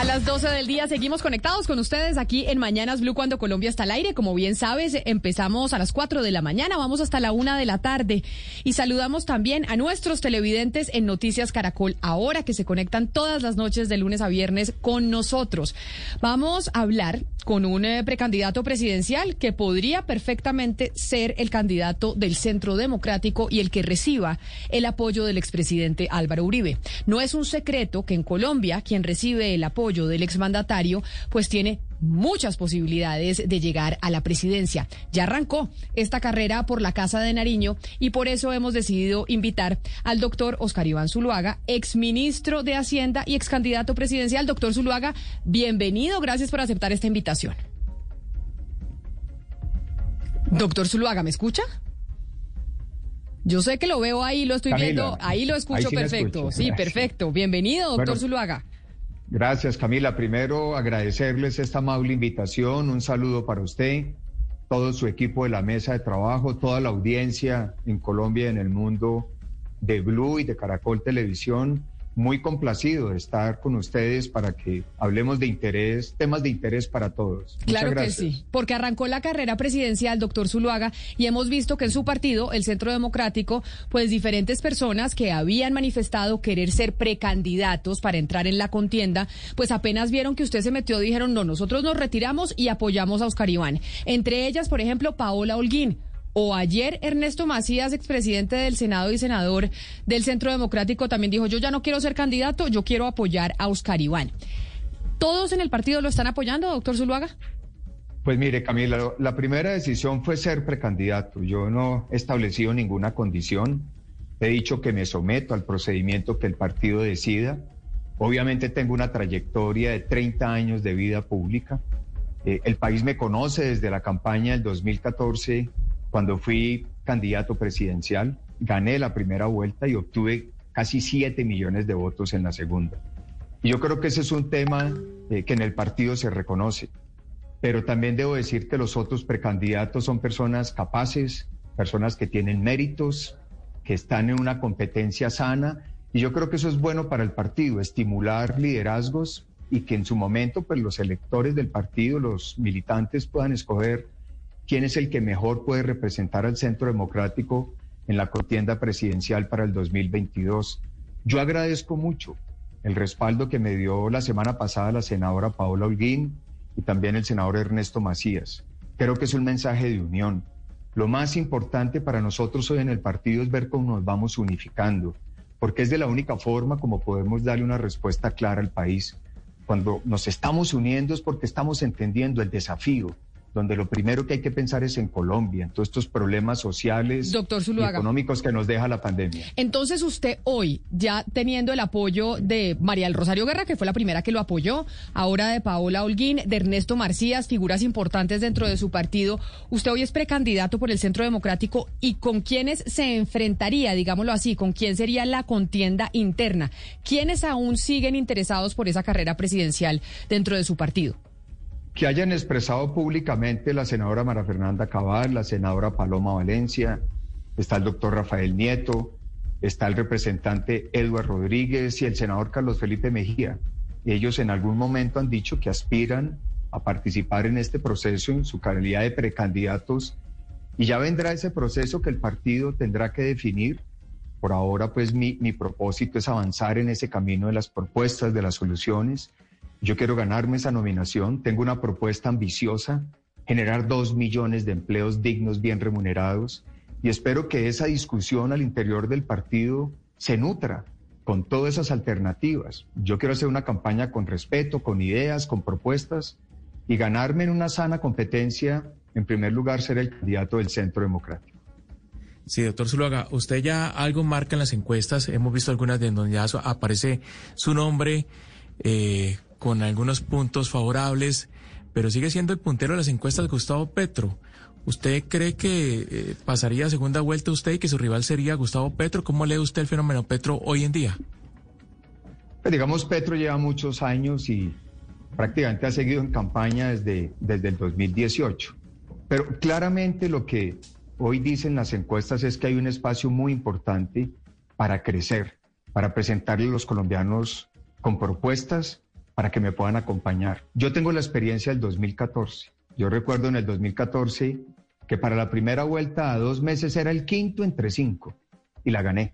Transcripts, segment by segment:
A las 12 del día seguimos conectados con ustedes aquí en Mañanas Blue cuando Colombia está al aire. Como bien sabes, empezamos a las 4 de la mañana, vamos hasta la 1 de la tarde y saludamos también a nuestros televidentes en Noticias Caracol ahora que se conectan todas las noches de lunes a viernes con nosotros. Vamos a hablar con un eh, precandidato presidencial que podría perfectamente ser el candidato del Centro Democrático y el que reciba el apoyo del expresidente Álvaro Uribe. No es un secreto que en Colombia quien recibe el apoyo del exmandatario, pues tiene muchas posibilidades de llegar a la presidencia. Ya arrancó esta carrera por la Casa de Nariño y por eso hemos decidido invitar al doctor Oscar Iván Zuluaga, exministro de Hacienda y ex candidato presidencial. Doctor Zuluaga, bienvenido, gracias por aceptar esta invitación. Doctor Zuluaga, ¿me escucha? Yo sé que lo veo ahí, lo estoy viendo, ahí lo escucho perfecto. Sí, perfecto. Bienvenido, doctor Zuluaga. Gracias, Camila. Primero, agradecerles esta amable invitación. Un saludo para usted, todo su equipo de la mesa de trabajo, toda la audiencia en Colombia y en el mundo de Blue y de Caracol Televisión muy complacido de estar con ustedes para que hablemos de interés, temas de interés para todos. claro que sí, porque arrancó la carrera presidencial, doctor Zuluaga, y hemos visto que en su partido, el Centro Democrático, pues diferentes personas que habían manifestado querer ser precandidatos para entrar en la contienda, pues apenas vieron que usted se metió, dijeron, no, nosotros nos retiramos y apoyamos a Oscar Iván. Entre ellas, por ejemplo, Paola Holguín o ayer Ernesto Macías, expresidente del Senado y senador del Centro Democrático, también dijo, yo ya no quiero ser candidato, yo quiero apoyar a Oscar Iván. ¿Todos en el partido lo están apoyando, doctor Zuluaga? Pues mire, Camila, la primera decisión fue ser precandidato. Yo no he establecido ninguna condición. He dicho que me someto al procedimiento que el partido decida. Obviamente tengo una trayectoria de 30 años de vida pública. Eh, el país me conoce desde la campaña del 2014 cuando fui candidato presidencial, gané la primera vuelta y obtuve casi 7 millones de votos en la segunda. Y yo creo que ese es un tema eh, que en el partido se reconoce. Pero también debo decir que los otros precandidatos son personas capaces, personas que tienen méritos, que están en una competencia sana. Y yo creo que eso es bueno para el partido, estimular liderazgos y que en su momento pues, los electores del partido, los militantes puedan escoger quién es el que mejor puede representar al Centro Democrático en la contienda presidencial para el 2022. Yo agradezco mucho el respaldo que me dio la semana pasada la senadora Paola Holguín y también el senador Ernesto Macías. Creo que es un mensaje de unión. Lo más importante para nosotros hoy en el partido es ver cómo nos vamos unificando, porque es de la única forma como podemos darle una respuesta clara al país. Cuando nos estamos uniendo es porque estamos entendiendo el desafío, donde lo primero que hay que pensar es en Colombia, en todos estos problemas sociales y económicos que nos deja la pandemia. Entonces usted hoy, ya teniendo el apoyo de María del Rosario Guerra, que fue la primera que lo apoyó, ahora de Paola Holguín, de Ernesto Marcías, figuras importantes dentro de su partido, usted hoy es precandidato por el Centro Democrático y con quiénes se enfrentaría, digámoslo así, con quién sería la contienda interna, quiénes aún siguen interesados por esa carrera presidencial dentro de su partido que hayan expresado públicamente la senadora Mara Fernanda Cabal, la senadora Paloma Valencia, está el doctor Rafael Nieto, está el representante Eduardo Rodríguez y el senador Carlos Felipe Mejía. Ellos en algún momento han dicho que aspiran a participar en este proceso en su calidad de precandidatos y ya vendrá ese proceso que el partido tendrá que definir. Por ahora, pues mi, mi propósito es avanzar en ese camino de las propuestas, de las soluciones yo quiero ganarme esa nominación. Tengo una propuesta ambiciosa, generar dos millones de empleos dignos, bien remunerados. Y espero que esa discusión al interior del partido se nutra con todas esas alternativas. Yo quiero hacer una campaña con respeto, con ideas, con propuestas y ganarme en una sana competencia, en primer lugar, ser el candidato del Centro Democrático. Sí, doctor Zuluaga, usted ya algo marca en las encuestas, hemos visto algunas de donde ya aparece su nombre eh, con algunos puntos favorables, pero sigue siendo el puntero de las encuestas Gustavo Petro. ¿Usted cree que eh, pasaría a segunda vuelta usted y que su rival sería Gustavo Petro? ¿Cómo lee usted el fenómeno Petro hoy en día? Pues digamos, Petro lleva muchos años y prácticamente ha seguido en campaña desde, desde el 2018. Pero claramente lo que hoy dicen las encuestas es que hay un espacio muy importante para crecer, para presentarle a los colombianos con propuestas para que me puedan acompañar. Yo tengo la experiencia del 2014. Yo recuerdo en el 2014 que para la primera vuelta a dos meses era el quinto entre cinco y la gané.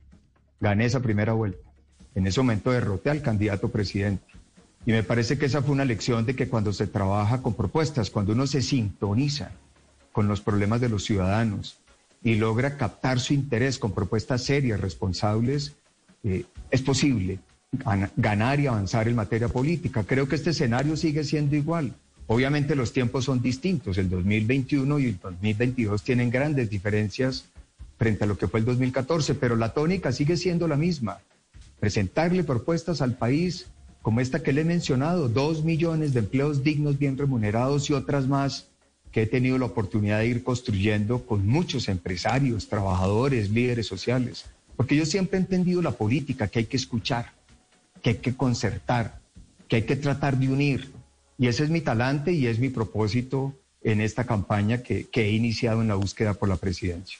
Gané esa primera vuelta. En ese momento derroté al candidato presidente. Y me parece que esa fue una lección de que cuando se trabaja con propuestas, cuando uno se sintoniza con los problemas de los ciudadanos y logra captar su interés con propuestas serias, responsables, eh, es posible ganar y avanzar en materia política. Creo que este escenario sigue siendo igual. Obviamente los tiempos son distintos. El 2021 y el 2022 tienen grandes diferencias frente a lo que fue el 2014, pero la tónica sigue siendo la misma. Presentarle propuestas al país como esta que le he mencionado, dos millones de empleos dignos, bien remunerados y otras más que he tenido la oportunidad de ir construyendo con muchos empresarios, trabajadores, líderes sociales. Porque yo siempre he entendido la política, que hay que escuchar, que hay que concertar, que hay que tratar de unir. Y ese es mi talante y es mi propósito en esta campaña que, he iniciado en la búsqueda por la presidencia.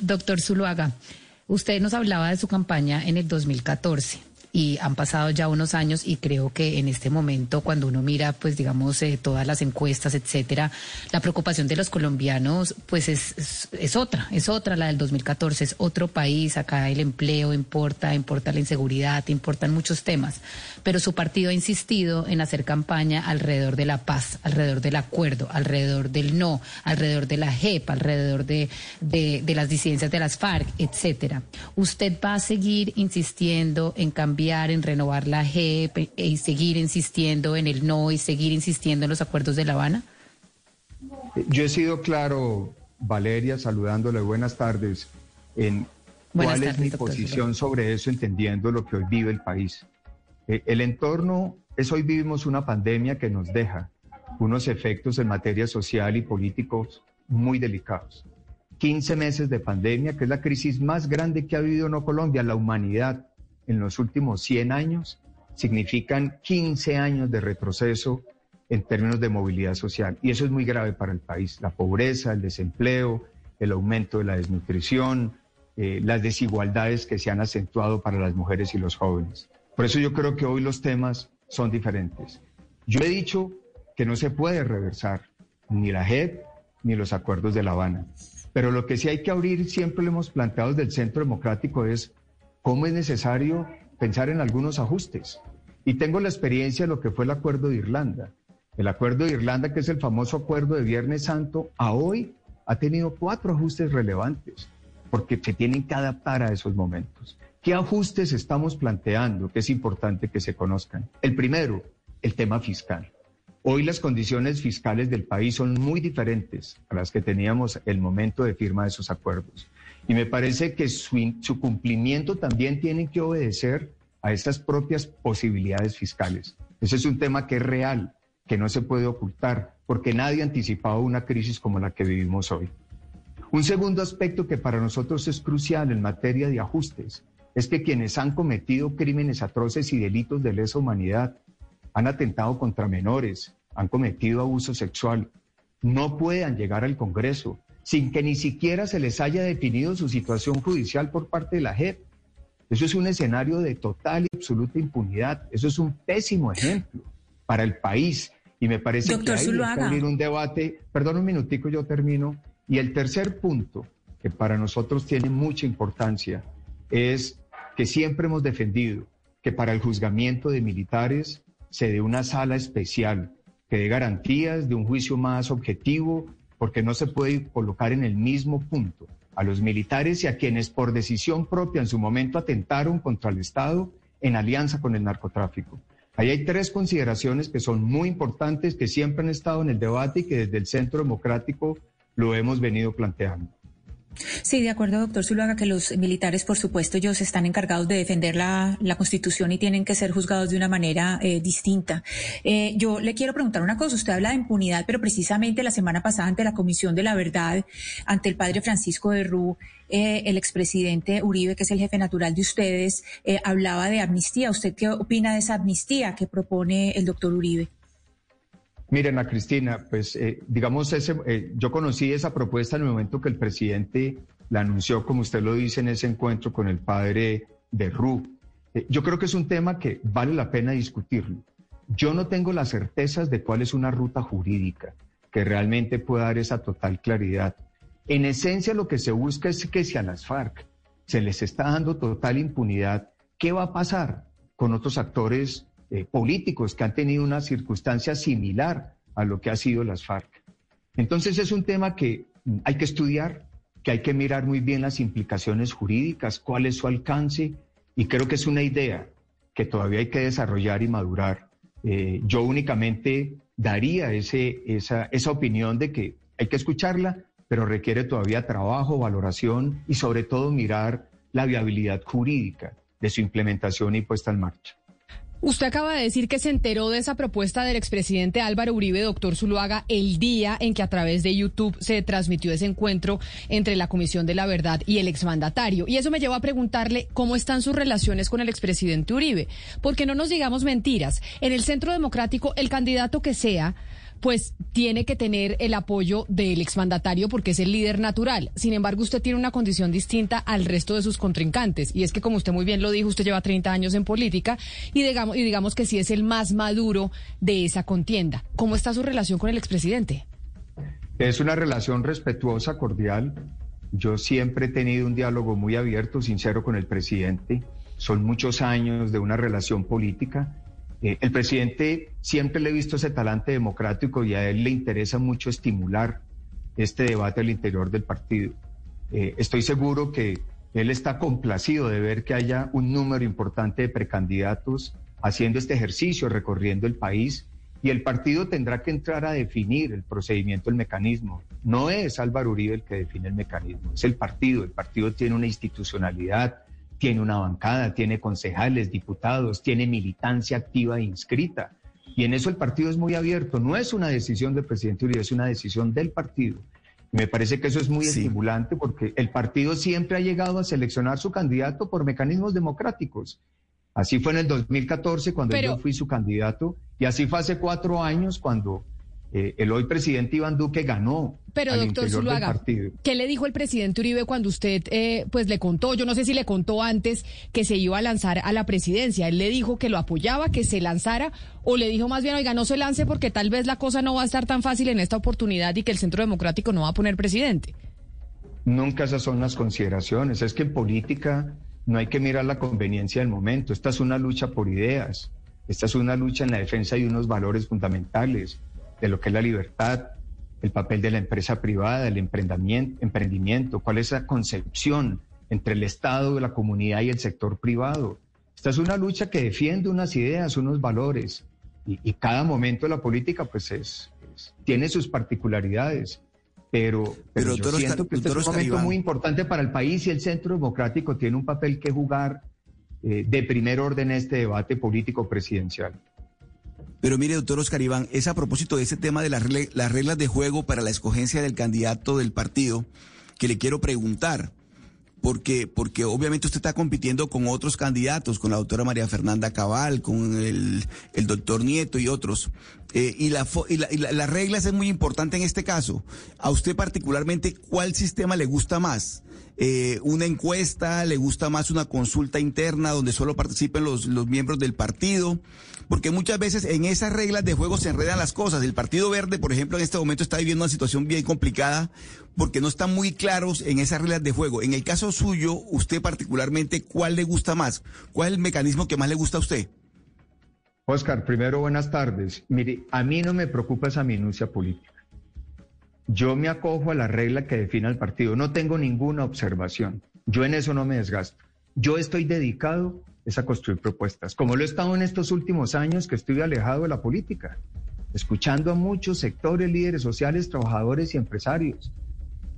doctor Zuluaga, usted nos hablaba de su campaña en el 2014 y han pasado ya unos años y creo que en este momento cuando uno mira pues digamos eh, todas las encuestas etcétera la preocupación de los colombianos pues es, es, otra es otra. La del 2014 es otro país. Acá el empleo importa importa la inseguridad importan muchos temas. Pero su partido ha insistido en hacer campaña alrededor de la paz alrededor del acuerdo alrededor del no alrededor de la JEP alrededor de, de, de las disidencias de las FARC etcétera. Usted va a seguir insistiendo en cambiar en renovar la JEP y seguir insistiendo en el no y seguir insistiendo en los acuerdos de La Habana? Yo he sido claro, Valeria, saludándole, buenas tardes, en cuál es mi posición sobre eso, entendiendo lo que hoy vive el país. Eh, el entorno es hoy vivimos una pandemia que nos deja unos efectos en materia social y políticos muy delicados. 15 meses de pandemia, que es la crisis más grande que ha vivido no Colombia, la humanidad en los últimos 100 años significan 15 años de retroceso en términos de movilidad social. Y eso es muy grave para el país. La pobreza, el desempleo, el aumento de la desnutrición, eh, las desigualdades que se han acentuado para las mujeres y los jóvenes. Por eso yo creo que hoy los temas son diferentes. Yo he dicho que no se puede reversar ni la JEP ni los acuerdos de La Habana. Pero lo que sí hay que abrir, siempre lo hemos planteado desde el Centro Democrático, es cómo es necesario pensar en algunos ajustes. Y tengo la experiencia de lo que fue el acuerdo de Irlanda. El acuerdo de Irlanda, que es el famoso acuerdo de Viernes Santo, a hoy ha tenido cuatro ajustes relevantes, porque se tienen que adaptar a esos momentos. ¿Qué ajustes estamos planteando que es importante que se conozcan? El primero, el tema fiscal. Hoy las condiciones fiscales del país son muy diferentes a las que teníamos el momento de firma de esos acuerdos. Y me parece que su, cumplimiento también tiene que obedecer a estas propias posibilidades fiscales. Ese es un tema que es real, que no se puede ocultar, porque nadie ha anticipado una crisis como la que vivimos hoy. Un segundo aspecto que para nosotros es crucial en materia de ajustes es que quienes han cometido crímenes atroces y delitos de lesa humanidad, han atentado contra menores, han cometido abuso sexual, no puedan llegar al Congreso sin que ni siquiera se les haya definido su situación judicial por parte de la JEP. Eso es un escenario de total y absoluta impunidad. Eso es un pésimo ejemplo para el país. Y me parece que hay que abrir un debate. Perdón un minutico, yo termino. Y el tercer punto, que para nosotros tiene mucha importancia, es que siempre hemos defendido que para el juzgamiento de militares se dé una sala especial que dé garantías de un juicio más objetivo, porque no se puede colocar en el mismo punto a los militares y a quienes por decisión propia en su momento atentaron contra el Estado en alianza con el narcotráfico. Ahí hay tres consideraciones que son muy importantes, que siempre han estado en el debate y que desde el Centro Democrático lo hemos venido planteando. Sí, de acuerdo, doctor Zuluaga, que los militares, por supuesto, ellos están encargados de defender la, Constitución y tienen que ser juzgados de una manera eh, distinta. Eh, yo le quiero preguntar una cosa. Usted habla de impunidad, pero precisamente la semana pasada ante la Comisión de la Verdad, ante el padre Francisco de Rú, eh, el expresidente Uribe, que es el jefe natural de ustedes, hablaba de amnistía. ¿Usted qué opina de esa amnistía que propone el doctor Uribe? Miren, a Cristina, pues eh, digamos, ese, eh, yo conocí esa propuesta en el momento que el presidente la anunció, como usted lo dice, en ese encuentro con el padre de Ru. eh, yo creo que es un tema que vale la pena discutirlo. Yo no tengo las certezas de cuál es una ruta jurídica que realmente pueda dar esa total claridad. En esencia, lo que se busca es que si a las FARC se les está dando total impunidad, ¿qué va a pasar con otros actores eh, políticos que han tenido una circunstancia similar a lo que ha sido las FARC? Entonces es un tema que hay que estudiar, que hay que mirar muy bien las implicaciones jurídicas, cuál es su alcance, y creo que es una idea que todavía hay que desarrollar y madurar. Eh, yo únicamente daría esa, esa opinión de que hay que escucharla, pero requiere todavía trabajo, valoración y sobre todo mirar la viabilidad jurídica de su implementación y puesta en marcha. Usted acaba de decir que se enteró de esa propuesta del expresidente Álvaro Uribe, doctor Zuluaga, el día en que a través de YouTube se transmitió ese encuentro entre la Comisión de la Verdad y el exmandatario. Y eso me lleva a preguntarle cómo están sus relaciones con el expresidente Uribe. Porque no nos digamos mentiras. En el Centro Democrático, el candidato que sea pues tiene que tener el apoyo del exmandatario porque es el líder natural. Sin embargo, usted tiene una condición distinta al resto de sus contrincantes. Y es que, como usted muy bien lo dijo, usted lleva 30 años en política y digamos, y digamos que sí es el más maduro de esa contienda. ¿Cómo está su relación con el expresidente? Es una relación respetuosa, cordial. Yo siempre he tenido un diálogo muy abierto, sincero con el presidente. Son muchos años de una relación política eh, el presidente siempre le he visto ese talante democrático y a él le interesa mucho estimular este debate al interior del partido. Eh, estoy seguro que él está complacido de ver que haya un número importante de precandidatos haciendo este ejercicio, recorriendo el país, y el partido tendrá que entrar a definir el procedimiento, el mecanismo. No es Álvaro Uribe el que define el mecanismo, es el partido. El partido tiene una institucionalidad, tiene una bancada, tiene concejales, diputados, tiene militancia activa e inscrita. Y en eso el partido es muy abierto. No es una decisión del presidente Uribe, es una decisión del partido. Y me parece que eso es muy estimulante porque el partido siempre ha llegado a seleccionar su candidato por mecanismos democráticos. Así fue en el 2014 cuando yo fui su candidato y así fue hace cuatro años cuando eh, el hoy presidente Iván Duque ganó. Pero doctor Zuluaga, ¿qué le dijo el presidente Uribe cuando usted eh, pues le contó, yo no sé si le contó antes que se iba a lanzar a la presidencia? ¿Él le dijo que lo apoyaba, que se lanzara o le dijo más bien, oiga, no se lance porque tal vez la cosa no va a estar tan fácil en esta oportunidad y que el Centro Democrático no va a poner presidente? Nunca esas son las consideraciones. Es que en política no hay que mirar la conveniencia del momento. Esta es una lucha por ideas. Esta es una lucha en la defensa de unos valores fundamentales de lo que es la libertad, el papel de la empresa privada, el emprendimiento, cuál es la concepción entre el Estado, la comunidad y el sector privado. Esta es una lucha que defiende unas ideas, unos valores, y, cada momento de la política pues es, tiene sus particularidades. Pero, pero, yo siento que este es un momento muy importante para el país y el Centro Democrático tiene un papel que jugar eh, de primer orden en este debate político presidencial. Pero mire, doctor Oscar Iván, es a propósito de ese tema de las, reglas de juego para la escogencia del candidato del partido que le quiero preguntar. Porque, porque obviamente usted está compitiendo con otros candidatos, con la doctora María Fernanda Cabal, con el, doctor Nieto y otros. Eh, y, la, y, las reglas es muy importante en este caso. A usted particularmente, ¿cuál sistema le gusta más? Eh, una encuesta, le gusta más una consulta interna donde solo participen los, los miembros del partido, porque muchas veces en esas reglas de juego se enredan las cosas. El Partido Verde, por ejemplo, en este momento está viviendo una situación bien complicada porque no están muy claros en esas reglas de juego. En el caso suyo, usted particularmente, ¿cuál le gusta más? ¿Cuál es el mecanismo que más le gusta a usted? Oscar, primero buenas tardes. Mire, a mí no me preocupa esa minucia política. Yo me acojo a la regla que define el partido. No tengo ninguna observación. Yo en eso no me desgasto. Yo estoy dedicado a construir propuestas, como lo he estado en estos últimos años que estoy alejado de la política, escuchando a muchos sectores, líderes sociales, trabajadores y empresarios.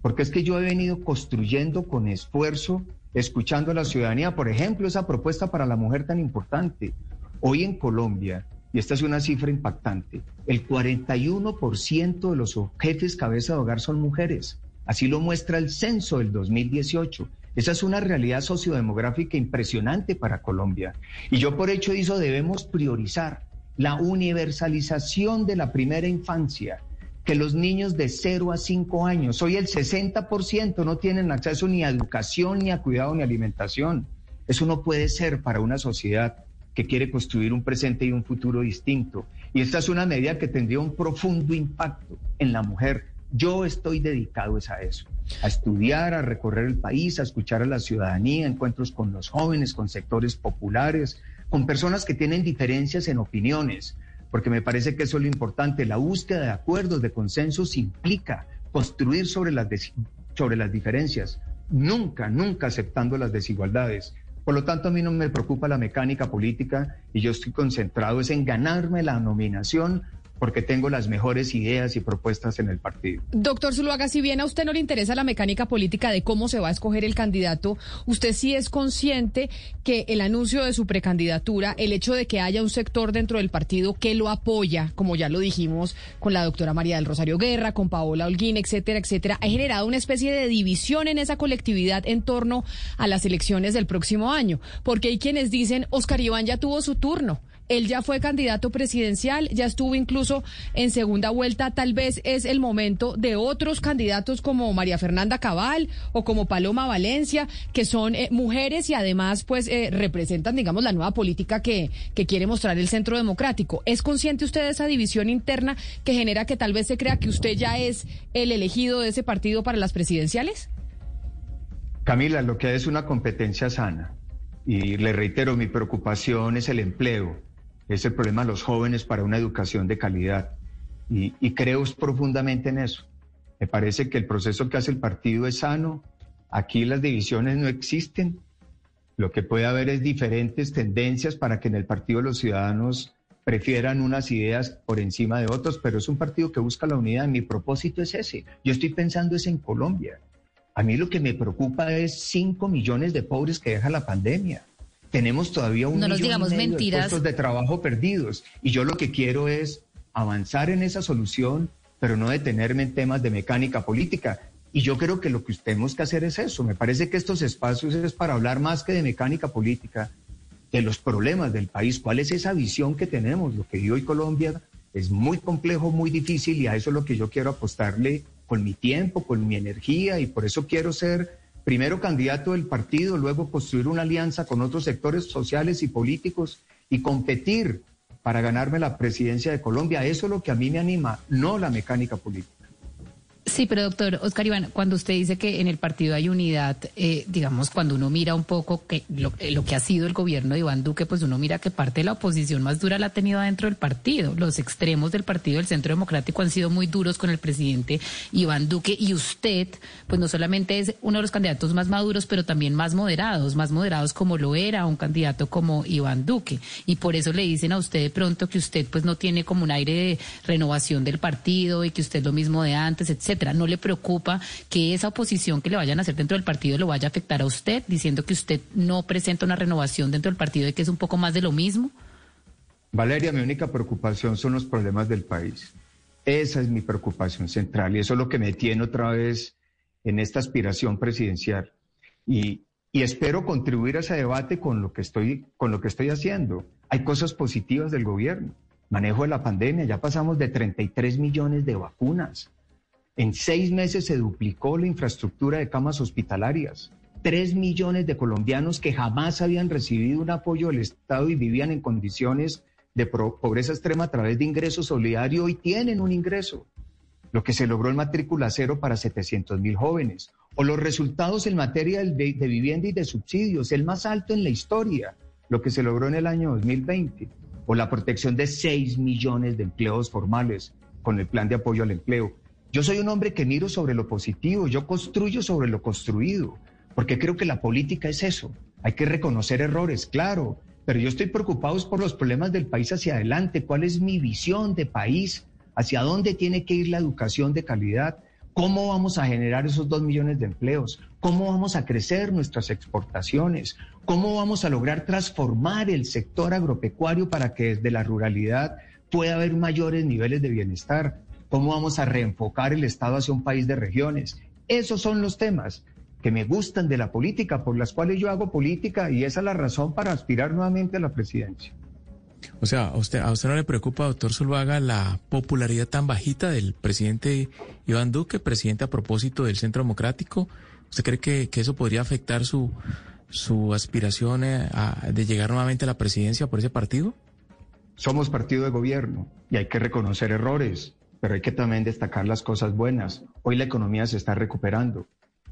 Porque es que yo he venido construyendo con esfuerzo, escuchando a la ciudadanía, por ejemplo, esa propuesta para la mujer tan importante. Hoy en Colombia, y esta es una cifra impactante, el 41% de los jefes cabeza de hogar son mujeres. Así lo muestra el censo del 2018. Esa es una realidad sociodemográfica impresionante para Colombia. Y yo por hecho eso debemos priorizar la universalización de la primera infancia, que los niños de 0 a 5 años, hoy el 60% no tienen acceso ni a educación, ni a cuidado, ni a alimentación. Eso no puede ser para una sociedad que quiere construir un presente y un futuro distinto. Y esta es una medida que tendría un profundo impacto en la mujer. Yo estoy dedicado a eso, a estudiar, a recorrer el país, a escuchar a la ciudadanía, encuentros con los jóvenes, con sectores populares, con personas que tienen diferencias en opiniones, porque me parece que eso es lo importante. La búsqueda de acuerdos, de consensos implica construir sobre las, sobre las diferencias, nunca, nunca aceptando las desigualdades. Por lo tanto, a mí no me preocupa la mecánica política y yo estoy concentrado es en ganarme la nominación porque tengo las mejores ideas y propuestas en el partido. Doctor Zuluaga, si bien a usted no le interesa la mecánica política de cómo se va a escoger el candidato, usted sí es consciente que el anuncio de su precandidatura, el hecho de que haya un sector dentro del partido que lo apoya, como ya lo dijimos con la doctora María del Rosario Guerra, con Paola Holguín, etcétera, etcétera, ha generado una especie de división en esa colectividad en torno a las elecciones del próximo año, porque hay quienes dicen, Oscar Iván ya tuvo su turno. Él ya fue candidato presidencial, ya estuvo incluso en segunda vuelta. Tal vez es el momento de otros candidatos como María Fernanda Cabal o como Paloma Valencia, que son eh, mujeres y además pues eh, representan, digamos, la nueva política que, que quiere mostrar el Centro Democrático. ¿Es consciente usted de esa división interna que genera que tal vez se crea que usted ya es el elegido de ese partido para las presidenciales? Camila, lo que es una competencia sana. Y le reitero, mi preocupación es el empleo es el problema de los jóvenes para una educación de calidad. Y, creo profundamente en eso. Me parece que el proceso que hace el partido es sano. Aquí las divisiones no existen. Lo que puede haber es diferentes tendencias para que en el Partido los Ciudadanos prefieran unas ideas por encima de otras, pero es un partido que busca la unidad. Mi propósito es ese. Yo estoy pensando es en Colombia. A mí lo que me preocupa es 5 millones de pobres que deja la pandemia tenemos todavía un no nos digamos mentiras. de puestos de trabajo perdidos. Y yo lo que quiero es avanzar en esa solución, pero no detenerme en temas de mecánica política. Y yo creo que lo que tenemos que hacer es eso. Me parece que estos espacios es para hablar más que de mecánica política, de los problemas del país. ¿Cuál es esa visión que tenemos? Lo que vive hoy Colombia es muy complejo, muy difícil y a eso es lo que yo quiero apostarle con mi tiempo, con mi energía y por eso quiero ser primero candidato del partido, luego construir una alianza con otros sectores sociales y políticos y competir para ganarme la presidencia de Colombia. Eso es lo que a mí me anima, no la mecánica política. Sí, pero doctor Oscar Iván, cuando usted dice que en el partido hay unidad, eh, digamos, cuando uno mira un poco que eh, lo, que ha sido el gobierno de Iván Duque, pues uno mira que parte de la oposición más dura la ha tenido dentro del partido. Los extremos del partido del Centro Democrático han sido muy duros con el presidente Iván Duque y usted, pues no solamente es uno de los candidatos más maduros, pero también más moderados, más moderados como lo era un candidato como Iván Duque. Y por eso le dicen a usted de pronto que usted pues no tiene como un aire de renovación del partido y que usted es lo mismo de antes, etcétera. ¿No le preocupa que esa oposición que le vayan a hacer dentro del partido lo vaya a afectar a usted, diciendo que usted no presenta una renovación dentro del partido y que es un poco más de lo mismo? Valeria, mi única preocupación son los problemas del país. Esa es mi preocupación central y eso es lo que me tiene otra vez en esta aspiración presidencial. Y, y espero contribuir a ese debate con lo que estoy, con lo que estoy haciendo. Hay cosas positivas del gobierno. Manejo de la pandemia, ya pasamos de 33 millones de vacunas. En seis meses se duplicó la infraestructura de camas hospitalarias. Tres millones de colombianos que jamás habían recibido un apoyo del Estado y vivían en condiciones de pobreza extrema a través de ingreso solidario y tienen un ingreso. Lo que se logró en matrícula cero para 700 mil jóvenes. O los resultados en materia de, de vivienda y de subsidios, el más alto en la historia, lo que se logró en el año 2020. O la protección de 6 millones de empleos formales con el plan de apoyo al empleo. Yo soy un hombre que miro sobre lo positivo, yo construyo sobre lo construido, porque creo que la política es eso. Hay que reconocer errores, claro, pero yo estoy preocupado por los problemas del país hacia adelante, cuál es mi visión de país, hacia dónde tiene que ir la educación de calidad, cómo vamos a generar esos dos millones de empleos, cómo vamos a crecer nuestras exportaciones, cómo vamos a lograr transformar el sector agropecuario para que desde la ruralidad pueda haber mayores niveles de bienestar cómo vamos a reenfocar el Estado hacia un país de regiones. Esos son los temas que me gustan de la política, por las cuales yo hago política y esa es la razón para aspirar nuevamente a la presidencia. O sea, ¿a usted, ¿a usted no le preocupa, doctor Zuluaga, la popularidad tan bajita del presidente Iván Duque, presidente a propósito del Centro Democrático? ¿Usted cree que, que eso podría afectar su, su aspiración eh, de llegar nuevamente a la presidencia por ese partido? Somos partido de gobierno y hay que reconocer errores, pero hay que también destacar las cosas buenas. Hoy la economía se está recuperando.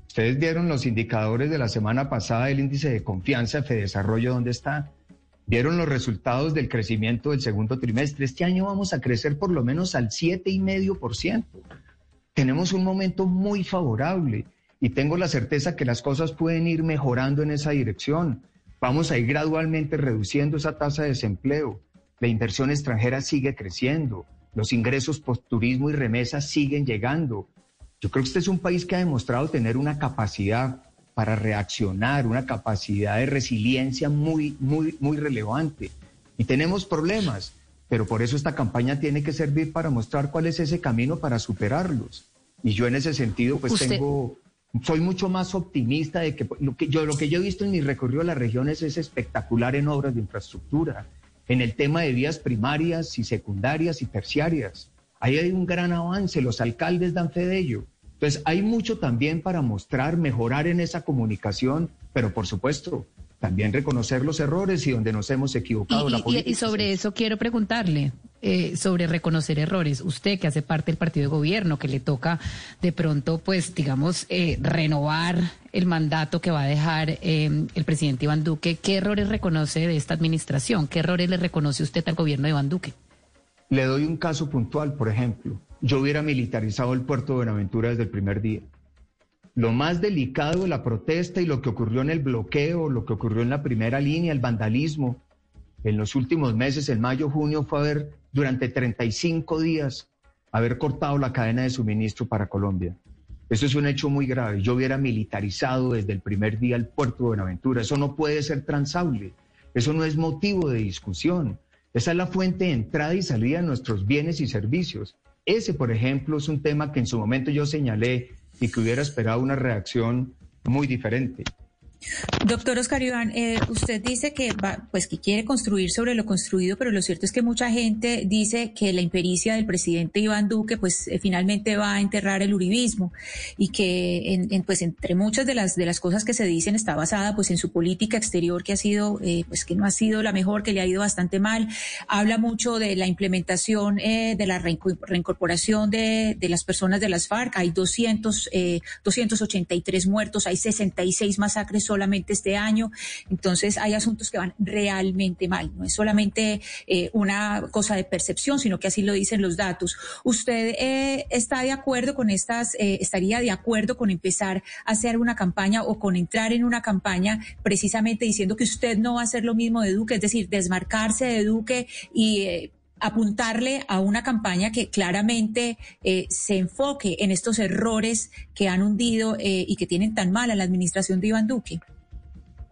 Ustedes vieron los indicadores de la semana pasada del índice de confianza de Desarrollo, ¿dónde está? Vieron los resultados del crecimiento del segundo trimestre. Este año vamos a crecer por lo menos al 7,5%. Tenemos un momento muy favorable y tengo la certeza que las cosas pueden ir mejorando en esa dirección. Vamos a ir gradualmente reduciendo esa tasa de desempleo. La inversión extranjera sigue creciendo. Los ingresos post turismo y remesas siguen llegando. Yo creo que este es un país que ha demostrado tener una capacidad para reaccionar, una capacidad de resiliencia muy, muy, muy relevante. Y tenemos problemas, pero por eso esta campaña tiene que servir para mostrar cuál es ese camino para superarlos. Y yo en ese sentido, pues tengo, soy mucho más optimista de que lo que yo, lo que yo he visto en mi recorrido a las regiones es espectacular en obras de infraestructura, en el tema de vías primarias y secundarias y terciarias. Ahí hay un gran avance, los alcaldes dan fe de ello. Entonces, hay mucho también para mostrar, mejorar en esa comunicación, pero por supuesto, también reconocer los errores y donde nos hemos equivocado. Y, sobre eso quiero preguntarle, eh, sobre reconocer errores. Usted que hace parte del partido de gobierno, que le toca de pronto, pues, digamos, eh, renovar el mandato que va a dejar eh, el presidente Iván Duque, ¿qué errores reconoce de esta administración? ¿Qué errores le reconoce usted al gobierno de Iván Duque? Le doy un caso puntual, por ejemplo yo hubiera militarizado el puerto de Buenaventura desde el primer día. Lo más delicado de la protesta y lo que ocurrió en el bloqueo, lo que ocurrió en la primera línea, el vandalismo, en los últimos meses, en mayo, junio, fue haber durante 35 días haber cortado la cadena de suministro para Colombia. Eso es un hecho muy grave. Yo hubiera militarizado desde el primer día el puerto de Buenaventura. Eso no puede ser transable. Eso no es motivo de discusión. Esa es la fuente de entrada y salida de nuestros bienes y servicios. Ese, por ejemplo, es un tema que en su momento yo señalé y que hubiera esperado una reacción muy diferente. Doctor Oscar Iván, eh, usted dice que va, pues que quiere construir sobre lo construido, pero lo cierto es que mucha gente dice que la impericia del presidente Iván Duque, pues eh, finalmente va a enterrar el uribismo y que, en, pues entre muchas de las de las cosas que se dicen está basada, pues en su política exterior que ha sido, eh, pues que no ha sido la mejor, que le ha ido bastante mal. Habla mucho de la implementación de la reincorporación de, de, las personas de las FARC. Hay 200, 283 muertos, hay 66 masacres solamente este año. Entonces hay asuntos que van realmente mal. No es solamente eh, una cosa de percepción, sino que así lo dicen los datos. ¿Usted eh, está de acuerdo con estas, eh, estaría de acuerdo con empezar a hacer una campaña o con entrar en una campaña precisamente diciendo que usted no va a hacer lo mismo de Duque, es decir, desmarcarse de Duque y apuntarle a una campaña que claramente se enfoque en estos errores que han hundido y que tienen tan mal a la administración de Iván Duque?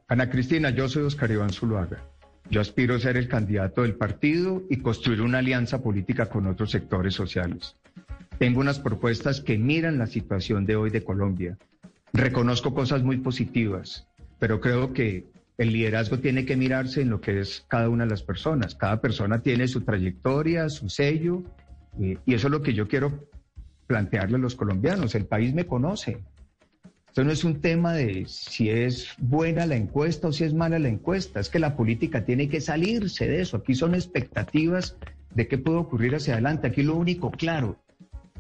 Ana Cristina, yo soy Oscar Iván Zuluaga. Yo aspiro a ser el candidato del partido y construir una alianza política con otros sectores sociales. Tengo unas propuestas que miran la situación de hoy de Colombia. Reconozco cosas muy positivas, pero creo que el liderazgo tiene que mirarse en lo que es cada una de las personas. Cada persona tiene su trayectoria, su sello, eh, y eso es lo que yo quiero plantearle a los colombianos. El país me conoce, esto no es un tema de si es buena la encuesta o si es mala la encuesta, es que la política tiene que salirse de eso. Aquí son expectativas de qué puede ocurrir hacia adelante. Aquí lo único claro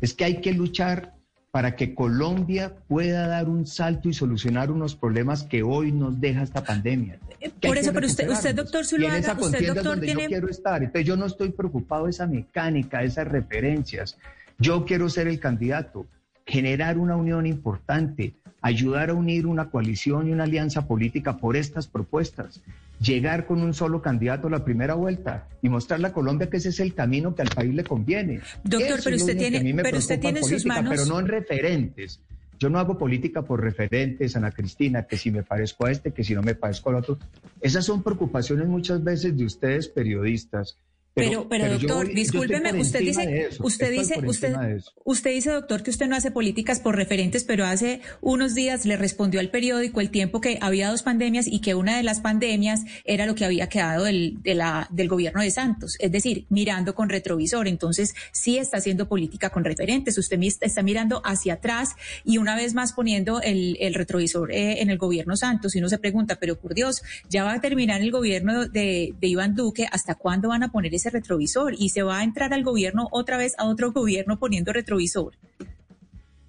es que hay que luchar para que Colombia pueda dar un salto y solucionar unos problemas que hoy nos deja esta pandemia. Por eso, pero usted, usted doctor Zuluaga, usted, doctor, tiene... yo quiero estar. Entonces, yo no estoy preocupado de esa mecánica, de esas referencias. Yo quiero ser el candidato, generar una unión importante, ayudar a unir una coalición y una alianza política por estas propuestas, llegar con un solo candidato a la primera vuelta y mostrarle a Colombia que ese es el camino que al país le conviene. Doctor, pero usted tiene, pero usted tiene sus manos. Pero no en referentes. Yo no hago política por referentes, Ana Cristina, que si me parezco a este, que si no me parezco al otro. Esas son preocupaciones muchas veces de ustedes periodistas Pero, pero, doctor, discúlpeme, usted dice, usted dice, usted, usted dice, doctor, que usted no hace políticas por referentes, pero hace unos días le respondió al periódico El Tiempo que había dos pandemias y que una de las pandemias era lo que había quedado del, de la, del gobierno de Santos, es decir, mirando con retrovisor. Entonces, sí está haciendo política con referentes. Usted está mirando hacia atrás y una vez más poniendo el, el retrovisor eh, en el gobierno Santos. Y uno se pregunta, pero por Dios, ya va a terminar el gobierno de, de Iván Duque, ¿hasta cuándo van a poner ese retrovisor y se va a entrar al gobierno otra vez a otro gobierno poniendo retrovisor.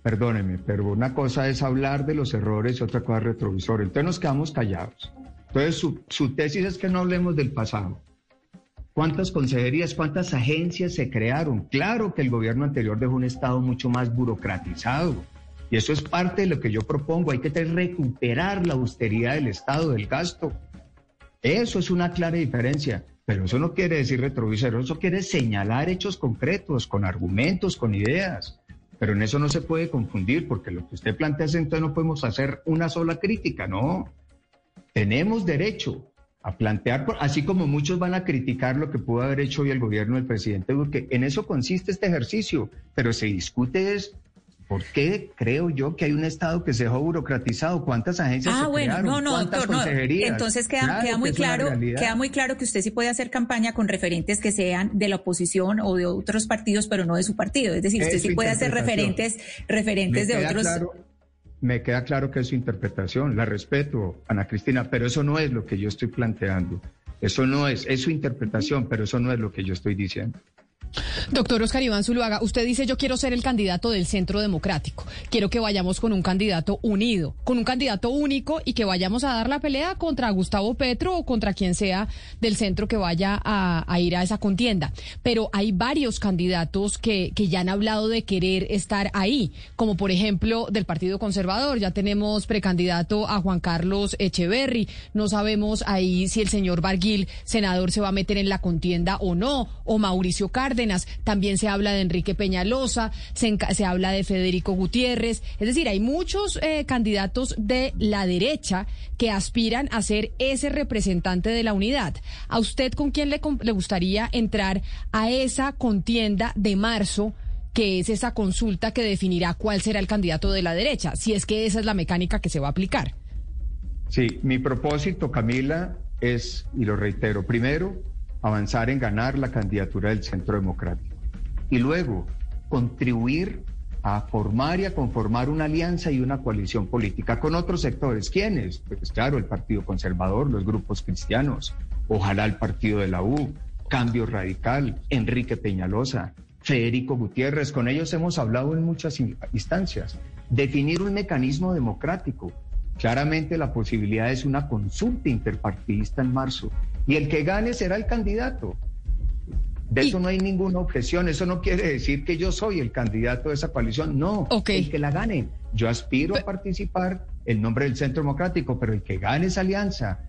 Perdóneme, pero una cosa es hablar de los errores y otra cosa es retrovisor. Entonces nos quedamos callados. Entonces su, su tesis es que no hablemos del pasado. ¿Cuántas consejerías, cuántas agencias se crearon? Claro que el gobierno anterior dejó un Estado mucho más burocratizado. Y eso es parte de lo que yo propongo. Hay que recuperar la austeridad del Estado, del gasto. Eso es una clara diferencia. Pero eso no quiere decir retrovisor, eso quiere señalar hechos concretos, con argumentos, con ideas. Pero en eso no se puede confundir, porque lo que usted plantea es entonces no podemos hacer una sola crítica, no. Tenemos derecho a plantear, así como muchos van a criticar lo que pudo haber hecho hoy el gobierno del presidente Duque, en eso consiste este ejercicio, pero se discute es ¿Por qué creo yo que hay un Estado que se dejó burocratizado? ¿Cuántas agencias ah, se bueno, crearon? no, no, doctor, no. Entonces queda, queda muy claro, queda muy claro que usted sí puede hacer campaña con referentes que sean de la oposición o de otros partidos, pero no de su partido. Es decir, usted sí puede hacer referentes, referentes de otros. me queda claro que es su interpretación, la respeto, Ana Cristina, pero eso no es lo que yo estoy planteando. Eso no es, es su interpretación, pero eso no es lo que yo estoy diciendo. Doctor Oscar Iván Zuluaga, usted dice yo quiero ser el candidato del Centro Democrático. Quiero que vayamos con un candidato unido, con un candidato único y que vayamos a dar la pelea contra Gustavo Petro o contra quien sea del centro que vaya a, ir a esa contienda. Pero hay varios candidatos que, que ya han hablado de querer estar ahí, como por ejemplo del Partido Conservador. Ya tenemos precandidato a Juan Carlos Echeverry. No sabemos ahí si el señor Barguil, senador, se va a meter en la contienda o no, o Mauricio Cárdenas también se habla de Enrique Peñalosa, se, se habla de Federico Gutiérrez, es decir, hay muchos eh, candidatos de la derecha que aspiran a ser ese representante de la unidad. ¿A usted con quién le, le gustaría entrar a esa contienda de marzo? que es esa consulta que definirá cuál será el candidato de la derecha, si es que esa es la mecánica que se va a aplicar. Sí, mi propósito, Camila, es, y lo reitero, primero, avanzar en ganar la candidatura del Centro Democrático. Y luego, contribuir a formar y a conformar una alianza y una coalición política con otros sectores. ¿Quiénes? Pues claro, el Partido Conservador, los grupos cristianos, ojalá el Partido de la U, Cambio Radical, Enrique Peñalosa, Federico Gutiérrez. Con ellos hemos hablado en muchas instancias. Definir un mecanismo democrático. Claramente la posibilidad es una consulta interpartidista en marzo y el que gane será el candidato. De eso no hay ninguna objeción. Eso no quiere decir que yo soy el candidato de esa coalición. No, el que la gane. Yo aspiro a participar en nombre del Centro Democrático, pero el que gane esa alianza,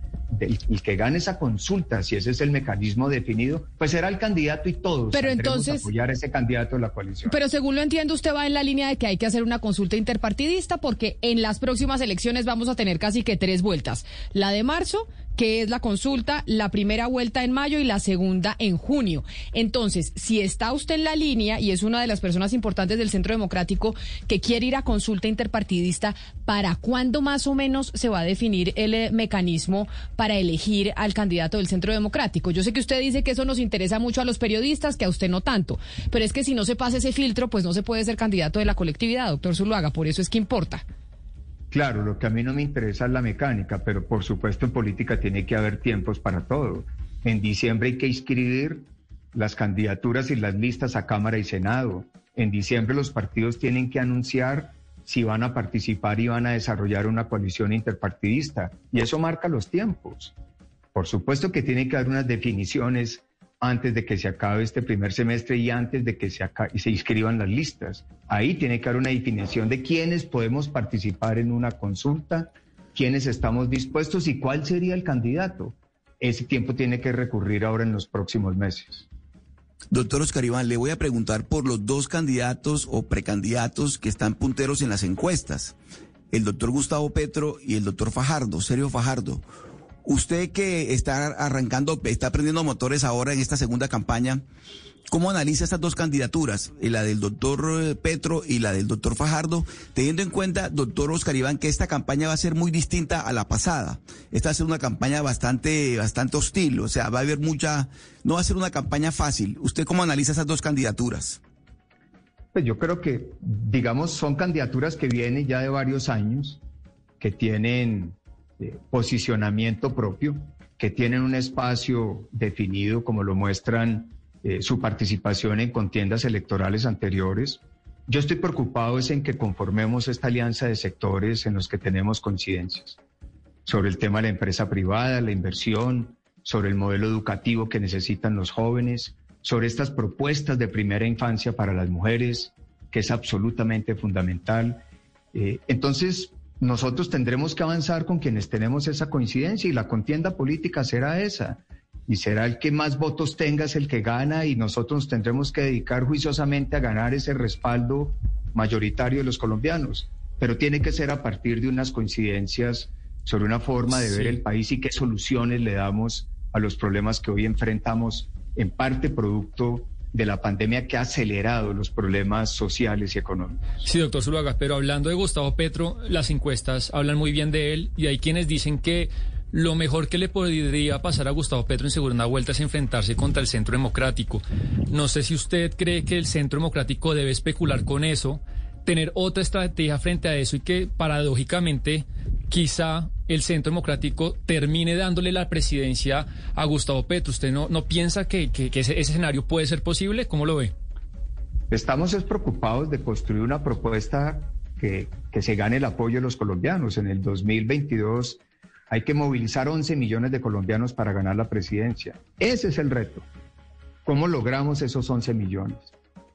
el, que gane esa consulta, si ese es el mecanismo definido, pues será el candidato y todos pero entonces apoyar a ese candidato de la coalición. Pero según lo entiendo, usted va en la línea de que hay que hacer una consulta interpartidista porque en las próximas elecciones vamos a tener casi que tres vueltas. La de marzo, que es la consulta, la primera vuelta en mayo y la segunda en junio. Entonces, si está usted en la línea y es una de las personas importantes del Centro Democrático que quiere ir a consulta interpartidista, ¿para cuándo más o menos se va a definir el eh, mecanismo para elegir al candidato del Centro Democrático? Yo sé que usted dice que eso nos interesa mucho a los periodistas, que a usted no tanto, pero es que si no se pasa ese filtro, pues no se puede ser candidato de la colectividad, doctor Zuluaga, por eso es que importa. Claro, lo que a mí no me interesa es la mecánica, pero por supuesto en política tiene que haber tiempos para todo. En diciembre hay que inscribir las candidaturas y las listas a Cámara y Senado. En diciembre los partidos tienen que anunciar si van a participar y van a desarrollar una coalición interpartidista. Y eso marca los tiempos. Por supuesto que tiene que haber unas definiciones antes de que se acabe este primer semestre y antes de que se, se inscriban las listas. Ahí tiene que haber una definición de quiénes podemos participar en una consulta, quiénes estamos dispuestos y cuál sería el candidato. Ese tiempo tiene que recurrir ahora en los próximos meses. Doctor Oscar Iván, le voy a preguntar por los dos candidatos o precandidatos que están punteros en las encuestas, el doctor Gustavo Petro y el doctor Fajardo, Sergio Fajardo. Usted que está arrancando, está aprendiendo motores ahora en esta segunda campaña, ¿cómo analiza estas dos candidaturas, la del doctor eh, Petro y la del doctor Fajardo, teniendo en cuenta, doctor Oscar Iván, que esta campaña va a ser muy distinta a la pasada? Esta va a ser una campaña bastante, bastante hostil, o sea, va a haber mucha, no va a ser una campaña fácil. ¿Usted cómo analiza esas dos candidaturas? Pues yo creo que, digamos, son candidaturas que vienen ya de varios años, que tienen eh, posicionamiento propio, que tienen un espacio definido, como lo muestran eh, su participación en contiendas electorales anteriores. Yo estoy preocupado es en que conformemos esta alianza de sectores en los que tenemos coincidencias sobre el tema de la empresa privada, la inversión, sobre el modelo educativo que necesitan los jóvenes, sobre estas propuestas de primera infancia para las mujeres, que es absolutamente fundamental. Eh, entonces, nosotros tendremos que avanzar con quienes tenemos esa coincidencia y la contienda política será esa. Y será el que más votos tenga es el que gana y nosotros tendremos que dedicar juiciosamente a ganar ese respaldo mayoritario de los colombianos. Pero tiene que ser a partir de unas coincidencias sobre una forma de ver el país y qué soluciones le damos a los problemas que hoy enfrentamos, en parte producto de la pandemia que ha acelerado los problemas sociales y económicos. Sí, doctor Zuluaga, pero hablando de Gustavo Petro, las encuestas hablan muy bien de él y hay quienes dicen que lo mejor que le podría pasar a Gustavo Petro en segunda vuelta es enfrentarse contra el Centro Democrático. No sé si usted cree que el Centro Democrático debe especular con eso, tener otra estrategia frente a eso y que paradójicamente quizá el Centro Democrático termine dándole la presidencia a Gustavo Petro. ¿Usted no, no piensa que, ese, escenario puede ser posible? ¿Cómo lo ve? Estamos preocupados de construir una propuesta que, que se gane el apoyo de los colombianos. En el 2022 hay que movilizar 11 millones de colombianos para ganar la presidencia. Ese es el reto. ¿Cómo logramos esos 11 millones?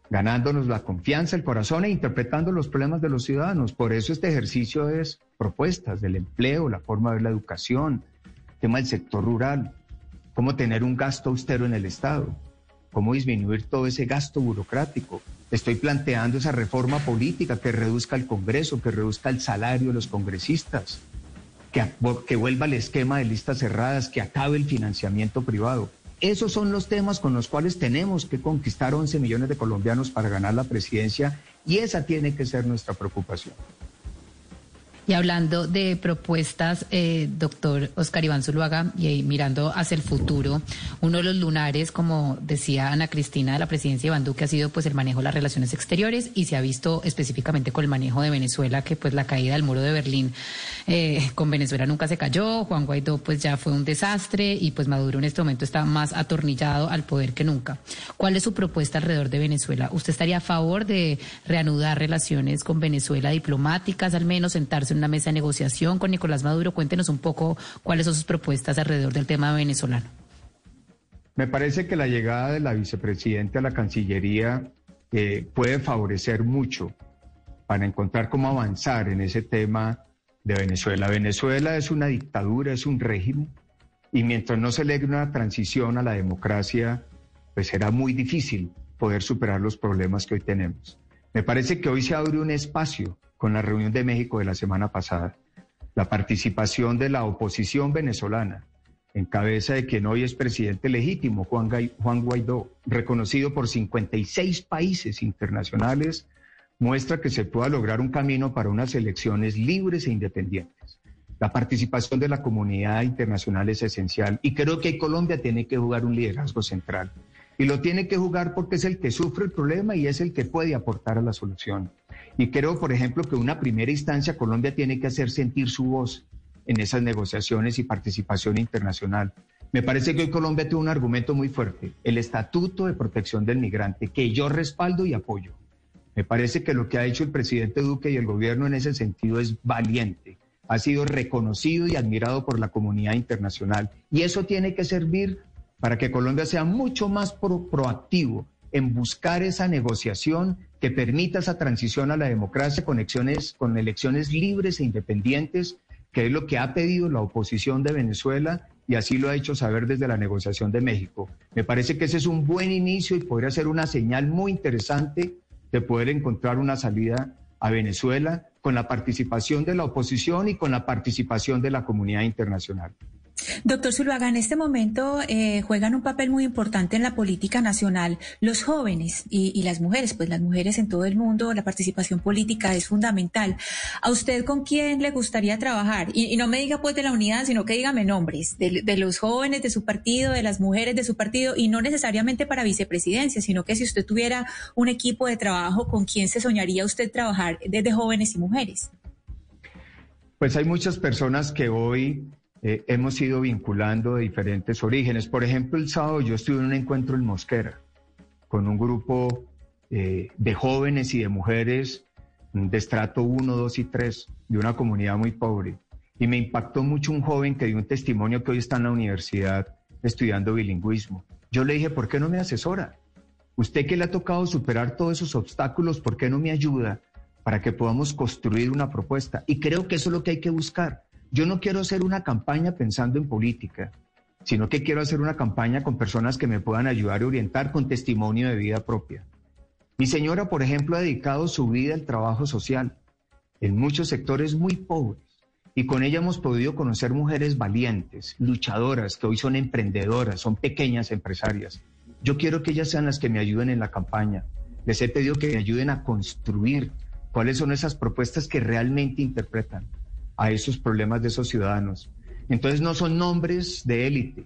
Ganándonos la confianza, el corazón e interpretando los problemas de los ciudadanos. Por eso este ejercicio es propuestas del empleo, la forma de ver la educación, tema del sector rural, cómo tener un gasto austero en el Estado, cómo disminuir todo ese gasto burocrático. Estoy planteando esa reforma política que reduzca el Congreso, que reduzca el salario de los congresistas, que, que vuelva al esquema de listas cerradas, que acabe el financiamiento privado. Esos son los temas con los cuales tenemos que conquistar 11 millones de colombianos para ganar la presidencia y esa tiene que ser nuestra preocupación. Y hablando de propuestas, eh, doctor Oscar Iván Zuluaga, y mirando hacia el futuro, uno de los lunares, como decía Ana Cristina de la presidencia de Iván Duque, ha sido pues el manejo de las relaciones exteriores y se ha visto específicamente con el manejo de Venezuela, que pues la caída del muro de Berlín eh, con Venezuela nunca se cayó, Juan Guaidó pues ya fue un desastre y pues Maduro en este momento está más atornillado al poder que nunca. ¿Cuál es su propuesta alrededor de Venezuela? ¿Usted estaría a favor de reanudar relaciones con Venezuela diplomáticas, al menos sentarse en una mesa de negociación con Nicolás Maduro. Cuéntenos un poco cuáles son sus propuestas alrededor del tema venezolano. Me parece que la llegada de la vicepresidenta a la Cancillería eh, puede favorecer mucho para encontrar cómo avanzar en ese tema de Venezuela. Venezuela es una dictadura, es un régimen, y mientras no se logre una transición a la democracia, pues será muy difícil poder superar los problemas que hoy tenemos. Me parece que hoy se abre un espacio con la reunión de México de la semana pasada. La participación de la oposición venezolana, en cabeza de quien hoy es presidente legítimo, Juan, Guaidó, reconocido por 56 países internacionales, muestra que se pueda lograr un camino para unas elecciones libres e independientes. La participación de la comunidad internacional es esencial y creo que Colombia tiene que jugar un liderazgo central. Y lo tiene que jugar porque es el que sufre el problema y es el que puede aportar a la solución. Y creo, por ejemplo, que una primera instancia Colombia tiene que hacer sentir su voz en esas negociaciones y participación internacional. Me parece que hoy Colombia tiene un argumento muy fuerte, el Estatuto de Protección del Migrante, que yo respaldo y apoyo. Me parece que lo que ha hecho el presidente Duque y el gobierno en ese sentido es valiente. Ha sido reconocido y admirado por la comunidad internacional. Y eso tiene que servir para que Colombia sea mucho más proactivo en buscar esa negociación que permita esa transición a la democracia con elecciones, con elecciones libres e independientes, que es lo que ha pedido la oposición de Venezuela y así lo ha hecho saber desde la negociación de México. Me parece que ese es un buen inicio y podría ser una señal muy interesante de poder encontrar una salida a Venezuela con la participación de la oposición y con la participación de la comunidad internacional. Doctor Zuluaga, en este momento eh, juegan un papel muy importante en la política nacional los jóvenes y, las mujeres, pues las mujeres en todo el mundo, la participación política es fundamental. ¿A usted con quién le gustaría trabajar? Y, no me diga pues de la unidad, sino que dígame nombres de, de, los jóvenes de su partido, de las mujeres de su partido, y no necesariamente para vicepresidencia, sino que si usted tuviera un equipo de trabajo, ¿con quién se soñaría usted trabajar desde jóvenes y mujeres? Pues hay muchas personas que hoy eh, hemos ido vinculando de diferentes orígenes. Por ejemplo, el sábado yo estuve en un encuentro en Mosquera con un grupo eh, de jóvenes y de mujeres de estrato 1, 2 y 3 de una comunidad muy pobre. Y me impactó mucho un joven que dio un testimonio que hoy está en la universidad estudiando bilingüismo. Yo le dije, ¿por qué no me asesora? Usted que le ha tocado superar todos esos obstáculos, ¿por qué no me ayuda para que podamos construir una propuesta? Y creo que eso es lo que hay que buscar yo no quiero hacer una campaña pensando en política, sino que quiero hacer una campaña con personas que me puedan ayudar a orientar con testimonio de vida propia. Mi señora, por ejemplo, ha dedicado su vida al trabajo social en muchos sectores muy pobres y con ella hemos podido conocer mujeres valientes, luchadoras, que hoy son emprendedoras, son pequeñas empresarias. Yo quiero que ellas sean las que me ayuden en la campaña. Les he pedido que me ayuden a construir cuáles son esas propuestas que realmente interpretan a esos problemas de esos ciudadanos. Entonces no son nombres de élite,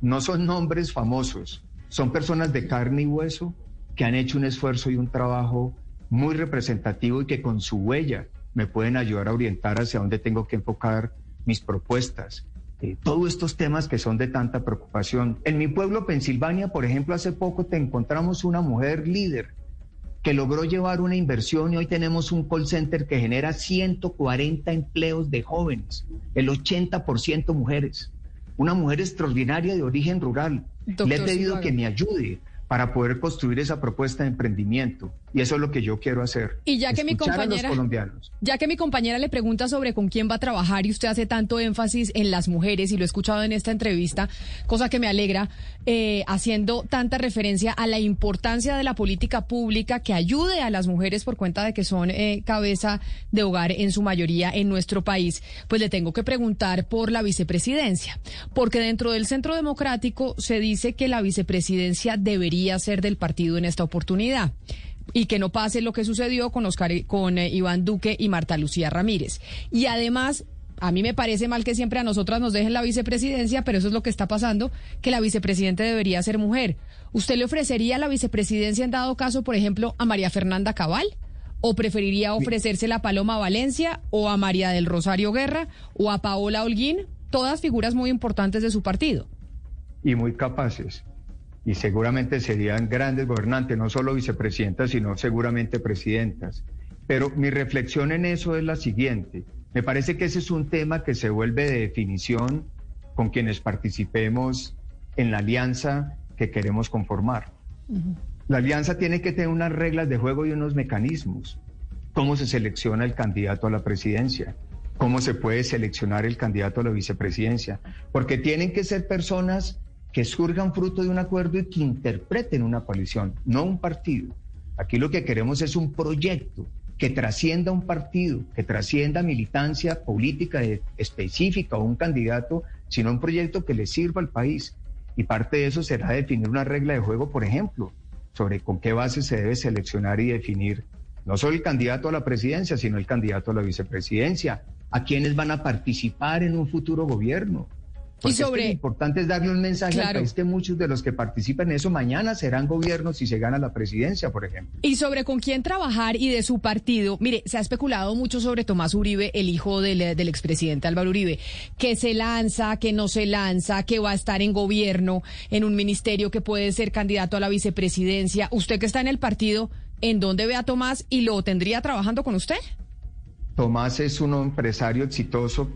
no son nombres famosos, son personas de carne y hueso que han hecho un esfuerzo y un trabajo muy representativo y que con su huella me pueden ayudar a orientar hacia dónde tengo que enfocar mis propuestas. Eh, todos estos temas que son de tanta preocupación. En mi pueblo, Pensilvania, por ejemplo, hace poco te encontramos una mujer líder que logró llevar una inversión y hoy tenemos un call center que genera 140 empleos de jóvenes, el 80% mujeres. Una mujer extraordinaria de origen rural. Le he pedido que me ayude para poder construir esa propuesta de emprendimiento. Y eso es lo que yo quiero hacer. Y ya que mi compañera, ya que mi compañera le pregunta sobre con quién va a trabajar y usted hace tanto énfasis en las mujeres y lo he escuchado en esta entrevista, cosa que me alegra, eh, haciendo tanta referencia a la importancia de la política pública que ayude a las mujeres por cuenta de que son eh, cabeza de hogar en su mayoría en nuestro país, pues le tengo que preguntar por la vicepresidencia, porque dentro del Centro Democrático se dice que la vicepresidencia debería ser del partido en esta oportunidad y que no pase lo que sucedió con Oscar, con eh, Iván Duque y Marta Lucía Ramírez. Y además, a mí me parece mal que siempre a nosotras nos dejen la vicepresidencia, pero eso es lo que está pasando, que la vicepresidente debería ser mujer. ¿Usted le ofrecería la vicepresidencia en dado caso, por ejemplo, a María Fernanda Cabal? ¿O preferiría ofrecérsela a Paloma Valencia o a María del Rosario Guerra o a Paola Holguín? Todas figuras muy importantes de su partido. Y muy capaces y seguramente serían grandes gobernantes, no solo vicepresidentas, sino seguramente presidentas. Pero mi reflexión en eso es la siguiente. Me parece que ese es un tema que se vuelve de definición con quienes participemos en la alianza que queremos conformar. La alianza tiene que tener unas reglas de juego y unos mecanismos. ¿Cómo se selecciona el candidato a la presidencia? ¿Cómo se puede seleccionar el candidato a la vicepresidencia? Porque tienen que ser personas que surjan fruto de un acuerdo y que interpreten una coalición, no un partido. Aquí lo que queremos es un proyecto que trascienda un partido, que trascienda militancia política específica o un candidato, sino un proyecto que le sirva al país. Y parte de eso será definir una regla de juego, por ejemplo, sobre con qué base se debe seleccionar y definir no solo el candidato a la presidencia, sino el candidato a la vicepresidencia, a quienes van a participar en un futuro gobierno y sobre... lo importante es darle un mensaje al país que muchos de los que participan en eso mañana serán gobiernos si se gana la presidencia, por ejemplo. Y sobre con quién trabajar y de su partido. Mire, se ha especulado mucho sobre Tomás Uribe, el hijo del, del expresidente Álvaro Uribe, que se lanza, que no se lanza, que va a estar en gobierno, en un ministerio que puede ser candidato a la vicepresidencia. Usted que está en el partido, ¿en dónde ve a Tomás y lo tendría trabajando con usted? Tomás es un empresario exitoso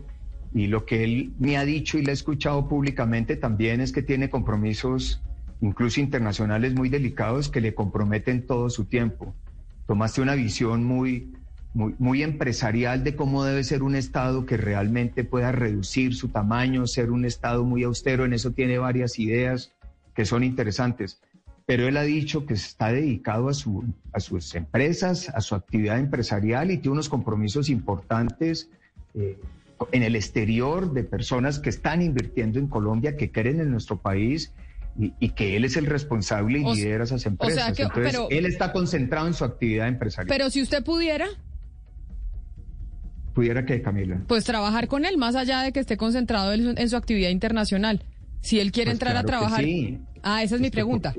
y lo que él me ha dicho y le he escuchado públicamente también es que tiene compromisos, incluso internacionales, muy delicados que le comprometen todo su tiempo. Tomaste una visión muy, muy, muy empresarial de cómo debe ser un Estado que realmente pueda reducir su tamaño, ser un Estado muy austero. En eso tiene varias ideas que son interesantes. Pero él ha dicho que está dedicado a, su, a sus empresas, a su actividad empresarial y tiene unos compromisos importantes. Eh, en el exterior de personas que están invirtiendo en Colombia, que creen en nuestro país y, que él es el responsable y lidera esas empresas. Entonces, él está concentrado en su actividad empresarial. Pero si usted pudiera... ¿Pudiera qué, Camila? Pues trabajar con él, más allá de que esté concentrado en, su actividad internacional. Si él quiere pues entrar a trabajar... Sí. Ah, esa es mi pregunta.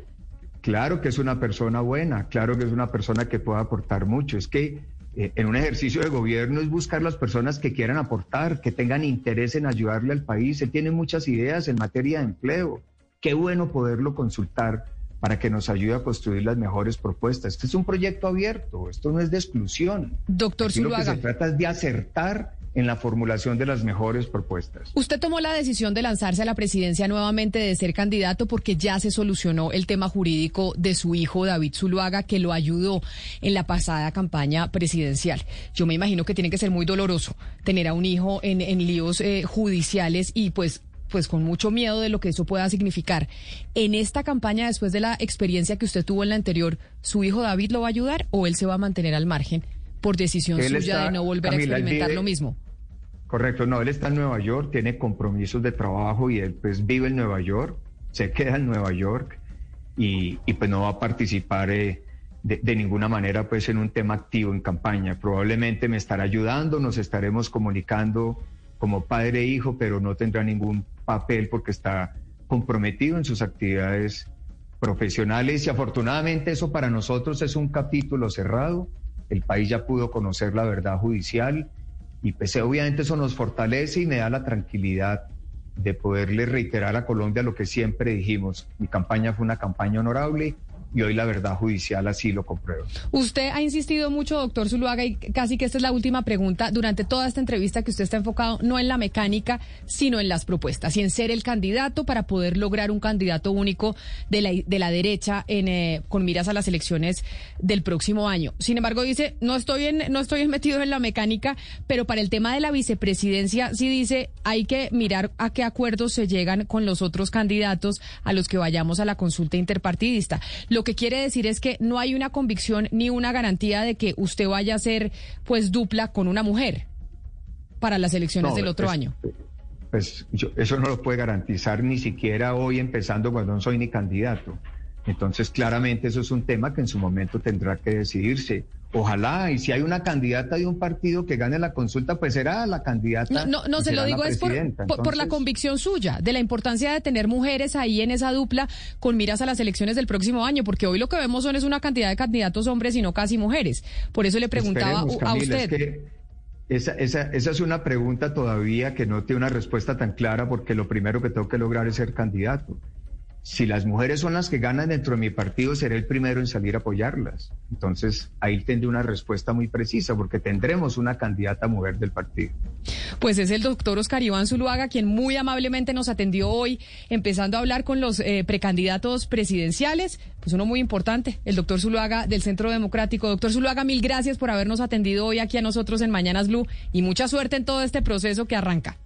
Claro que es una persona buena, claro que es una persona que puede aportar mucho. Es que eh, en un ejercicio de gobierno es buscar las personas que quieran aportar, que tengan interés en ayudarle al país. Él tiene muchas ideas en materia de empleo qué bueno poderlo consultar para que nos ayude a construir las mejores propuestas. Este es un proyecto abierto, esto no es de exclusión. Doctor Zuluaga. Lo que se trata es de acertar en la formulación de las mejores propuestas. Usted tomó la decisión de lanzarse a la presidencia nuevamente, de ser candidato, porque ya se solucionó el tema jurídico de su hijo David Zuluaga, que lo ayudó en la pasada campaña presidencial. Yo me imagino que tiene que ser muy doloroso tener a un hijo en, líos eh, judiciales y pues pues con mucho miedo de lo que eso pueda significar. En esta campaña, después de la experiencia que usted tuvo en la anterior, ¿su hijo David lo va a ayudar o él se va a mantener al margen por decisión suya de no volver a experimentar lo mismo? Correcto, no, él está en Nueva York, tiene compromisos de trabajo y él pues vive en Nueva York, se queda en Nueva York y, pues no va a participar eh, de, de, ninguna manera pues en un tema activo en campaña. Probablemente me estará ayudando, nos estaremos comunicando como padre e hijo, pero no tendrá ningún papel porque está comprometido en sus actividades profesionales y afortunadamente eso para nosotros es un capítulo cerrado. El país ya pudo conocer la verdad judicial y pues obviamente eso nos fortalece y me da la tranquilidad de poderle reiterar a Colombia lo que siempre dijimos. Mi campaña fue una campaña honorable y hoy la verdad judicial así lo comprueba. Usted ha insistido mucho, doctor Zuluaga, y casi que esta es la última pregunta, durante toda esta entrevista que usted está enfocado no en la mecánica, sino en las propuestas y en ser el candidato para poder lograr un candidato único de la, de la derecha en, eh, con miras a las elecciones del próximo año. Sin embargo, dice, no estoy, en, no estoy metido en la mecánica, pero para el tema de la vicepresidencia sí dice, hay que mirar a qué acuerdos se llegan con los otros candidatos a los que vayamos a la consulta interpartidista. Que quiere decir es que no hay una convicción ni una garantía de que usted vaya a ser pues dupla con una mujer para las elecciones del otro año. Pues eso no lo puede garantizar ni siquiera hoy empezando cuando no soy ni candidato. Entonces, claramente eso es un tema que en su momento tendrá que decidirse. Ojalá, y si hay una candidata de un partido que gane la consulta, pues será la candidata. No, no, se lo digo es por, por, la convicción suya, de la importancia de tener mujeres ahí en esa dupla con miras a las elecciones del próximo año, porque hoy lo que vemos son es una cantidad de candidatos hombres y no casi mujeres. Por eso le preguntaba a usted. esa, esa, esa es una pregunta todavía que no tiene una respuesta tan clara, porque lo primero que tengo que lograr es ser candidato si las mujeres son las que ganan dentro de mi partido, seré el primero en salir a apoyarlas. Entonces, ahí tendré una respuesta muy precisa, porque tendremos una candidata mujer del partido. Pues es el doctor Oscar Iván Zuluaga, quien muy amablemente nos atendió hoy, empezando a hablar con los eh, precandidatos presidenciales. Pues uno muy importante, el doctor Zuluaga del Centro Democrático. Doctor Zuluaga, mil gracias por habernos atendido hoy aquí a nosotros en Mañanas Blue y mucha suerte en todo este proceso que arranca.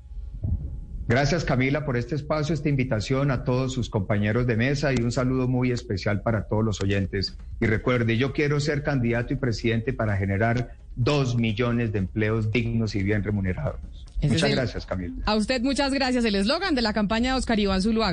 Gracias Camila por este espacio, esta invitación a todos sus compañeros de mesa y un saludo muy especial para todos los oyentes. Y recuerde, yo quiero ser candidato y presidente para generar dos millones de empleos dignos y bien remunerados. muchas gracias Camila. A usted muchas gracias. El eslogan de la campaña de Oscar Iván Zuluaga.